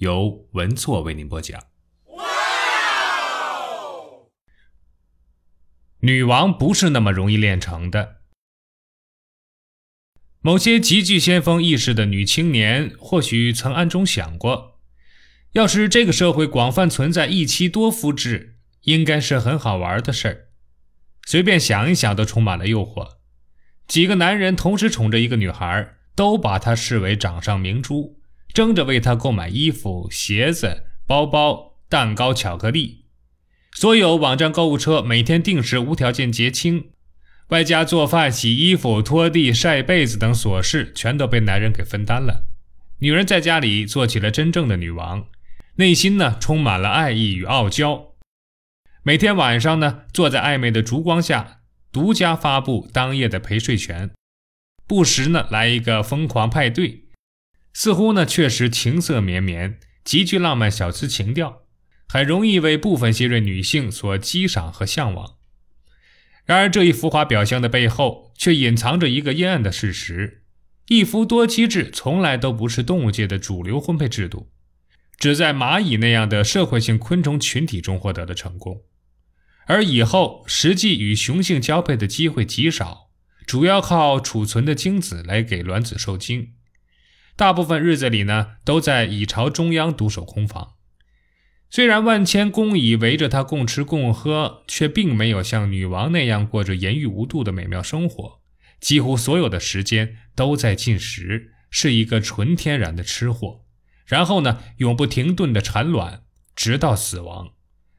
由文措为您播讲。哇女王不是那么容易练成的。某些极具先锋意识的女青年或许曾暗中想过，要是这个社会广泛存在一妻多夫制，应该是很好玩的事儿。随便想一想都充满了诱惑。几个男人同时宠着一个女孩，都把她视为掌上明珠。争着为他购买衣服、鞋子、包包、蛋糕、巧克力，所有网站购物车每天定时无条件结清，外加做饭、洗衣服、拖地、晒被子等琐事，全都被男人给分担了。女人在家里做起了真正的女王，内心呢充满了爱意与傲娇。每天晚上呢，坐在暧昧的烛光下，独家发布当夜的陪睡权，不时呢来一个疯狂派对。似乎呢，确实情色绵绵，极具浪漫小资情调，很容易为部分新锐女性所激赏和向往。然而，这一浮华表象的背后，却隐藏着一个阴暗的事实：一夫多妻制从来都不是动物界的主流婚配制度，只在蚂蚁那样的社会性昆虫群体中获得了成功，而以后实际与雄性交配的机会极少，主要靠储存的精子来给卵子受精。大部分日子里呢，都在蚁巢中央独守空房。虽然万千工蚁围着它共吃共喝，却并没有像女王那样过着言语无度的美妙生活。几乎所有的时间都在进食，是一个纯天然的吃货。然后呢，永不停顿的产卵，直到死亡。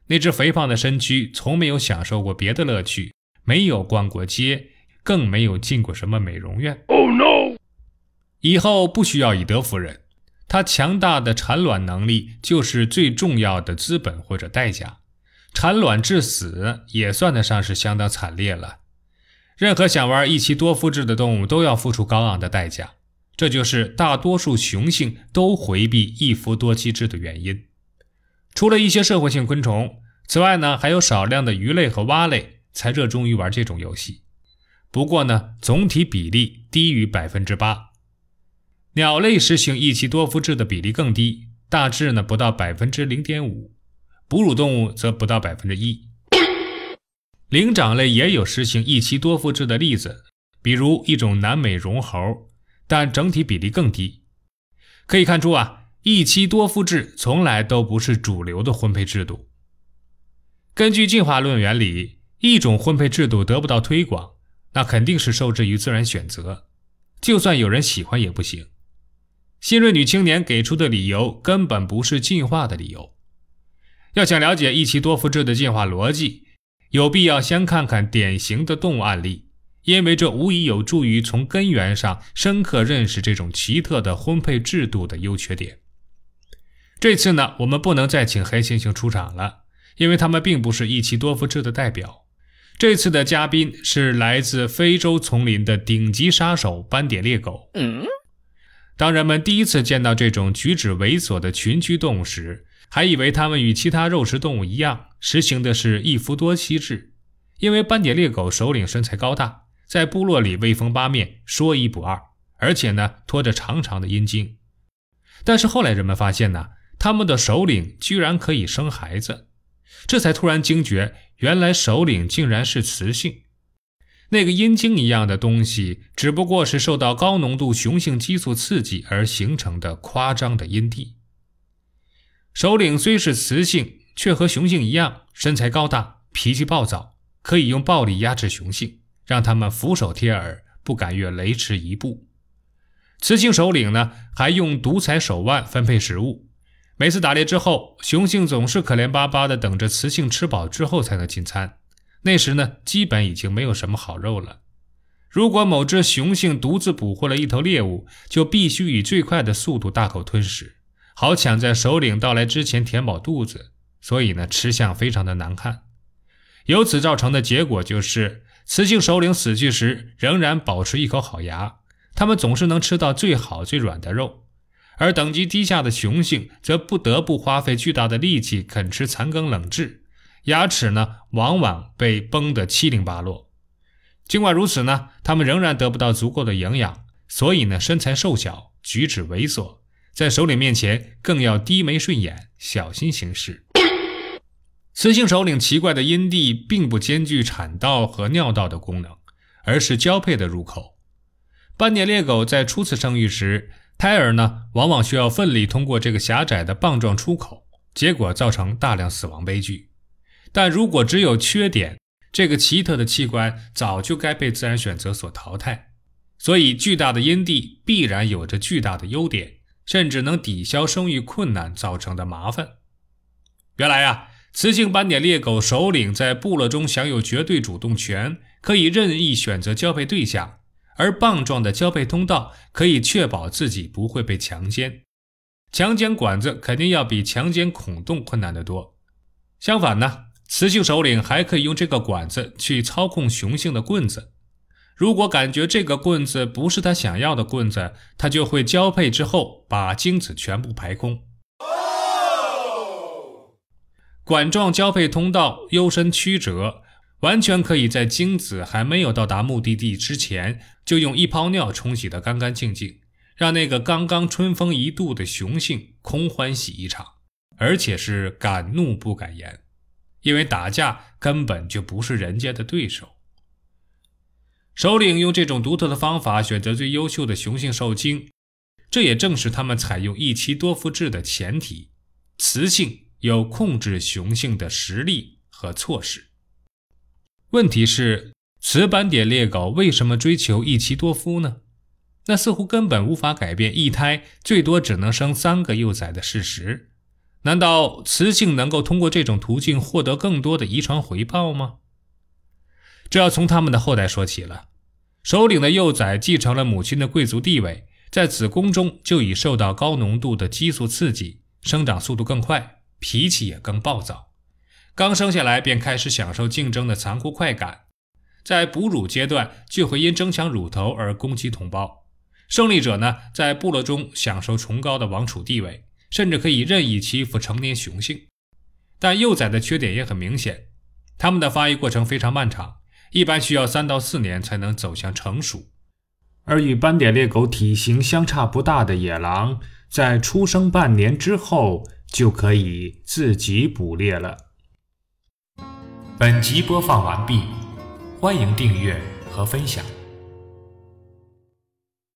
那只肥胖的身躯从没有享受过别的乐趣，没有逛过街，更没有进过什么美容院。Oh no！以后不需要以德服人，它强大的产卵能力就是最重要的资本或者代价。产卵致死也算得上是相当惨烈了。任何想玩一妻多夫制的动物都要付出高昂的代价，这就是大多数雄性都回避一夫多妻制的原因。除了一些社会性昆虫，此外呢，还有少量的鱼类和蛙类才热衷于玩这种游戏。不过呢，总体比例低于百分之八。鸟类实行一妻多夫制的比例更低，大致呢不到百分之零点五，哺乳动物则不到百分之一。灵长类也有实行一妻多夫制的例子，比如一种南美绒猴，但整体比例更低。可以看出啊，一妻多夫制从来都不是主流的婚配制度。根据进化论原理，一种婚配制度得不到推广，那肯定是受制于自然选择，就算有人喜欢也不行。新锐女青年给出的理由根本不是进化的理由。要想了解一妻多夫制的进化逻辑，有必要先看看典型的动物案例，因为这无疑有助于从根源上深刻认识这种奇特的婚配制度的优缺点。这次呢，我们不能再请黑猩猩出场了，因为他们并不是一妻多夫制的代表。这次的嘉宾是来自非洲丛林的顶级杀手斑点猎狗。当人们第一次见到这种举止猥琐的群居动物时，还以为它们与其他肉食动物一样，实行的是一夫多妻制。因为斑点猎狗首领身材高大，在部落里威风八面，说一不二，而且呢，拖着长长的阴茎。但是后来人们发现呢，他们的首领居然可以生孩子，这才突然惊觉，原来首领竟然是雌性。那个阴茎一样的东西，只不过是受到高浓度雄性激素刺激而形成的夸张的阴蒂。首领虽是雌性，却和雄性一样，身材高大，脾气暴躁，可以用暴力压制雄性，让他们俯首贴耳，不敢越雷池一步。雌性首领呢，还用独裁手腕分配食物。每次打猎之后，雄性总是可怜巴巴地等着雌性吃饱之后才能进餐。那时呢，基本已经没有什么好肉了。如果某只雄性独自捕获了一头猎物，就必须以最快的速度大口吞食，好抢在首领到来之前填饱肚子，所以呢，吃相非常的难看。由此造成的结果就是，雌性首领死去时仍然保持一口好牙，它们总是能吃到最好最软的肉；而等级低下的雄性则不得不花费巨大的力气啃吃残羹冷炙，牙齿呢往往被崩得七零八落。尽管如此呢，他们仍然得不到足够的营养，所以呢身材瘦小，举止猥琐，在首领面前更要低眉顺眼，小心行事。雌性首领奇怪的阴蒂并不兼具产道和尿道的功能，而是交配的入口。斑点猎狗在初次生育时，胎儿呢往往需要奋力通过这个狭窄的棒状出口，结果造成大量死亡悲剧。但如果只有缺点，这个奇特的器官早就该被自然选择所淘汰。所以，巨大的阴蒂必然有着巨大的优点，甚至能抵消生育困难造成的麻烦。原来啊。雌性斑点猎狗首领在部落中享有绝对主动权，可以任意选择交配对象，而棒状的交配通道可以确保自己不会被强奸。强奸管子肯定要比强奸孔洞困难得多。相反呢，雌性首领还可以用这个管子去操控雄性的棍子。如果感觉这个棍子不是他想要的棍子，他就会交配之后把精子全部排空。管状交配通道幽深曲折，完全可以在精子还没有到达目的地之前，就用一泡尿冲洗得干干净净，让那个刚刚春风一度的雄性空欢喜一场，而且是敢怒不敢言，因为打架根本就不是人家的对手。首领用这种独特的方法选择最优秀的雄性受精，这也正是他们采用一妻多夫制的前提：雌性。有控制雄性的实力和措施。问题是，雌斑点猎狗为什么追求一妻多夫呢？那似乎根本无法改变一胎最多只能生三个幼崽的事实。难道雌性能够通过这种途径获得更多的遗传回报吗？这要从他们的后代说起了。首领的幼崽继承了母亲的贵族地位，在子宫中就已受到高浓度的激素刺激，生长速度更快。脾气也更暴躁，刚生下来便开始享受竞争的残酷快感，在哺乳阶段就会因争抢乳头而攻击同胞。胜利者呢，在部落中享受崇高的王储地位，甚至可以任意欺负成年雄性。但幼崽的缺点也很明显，它们的发育过程非常漫长，一般需要三到四年才能走向成熟。而与斑点猎狗体型相差不大的野狼，在出生半年之后。就可以自己捕猎了。本集播放完毕，欢迎订阅和分享。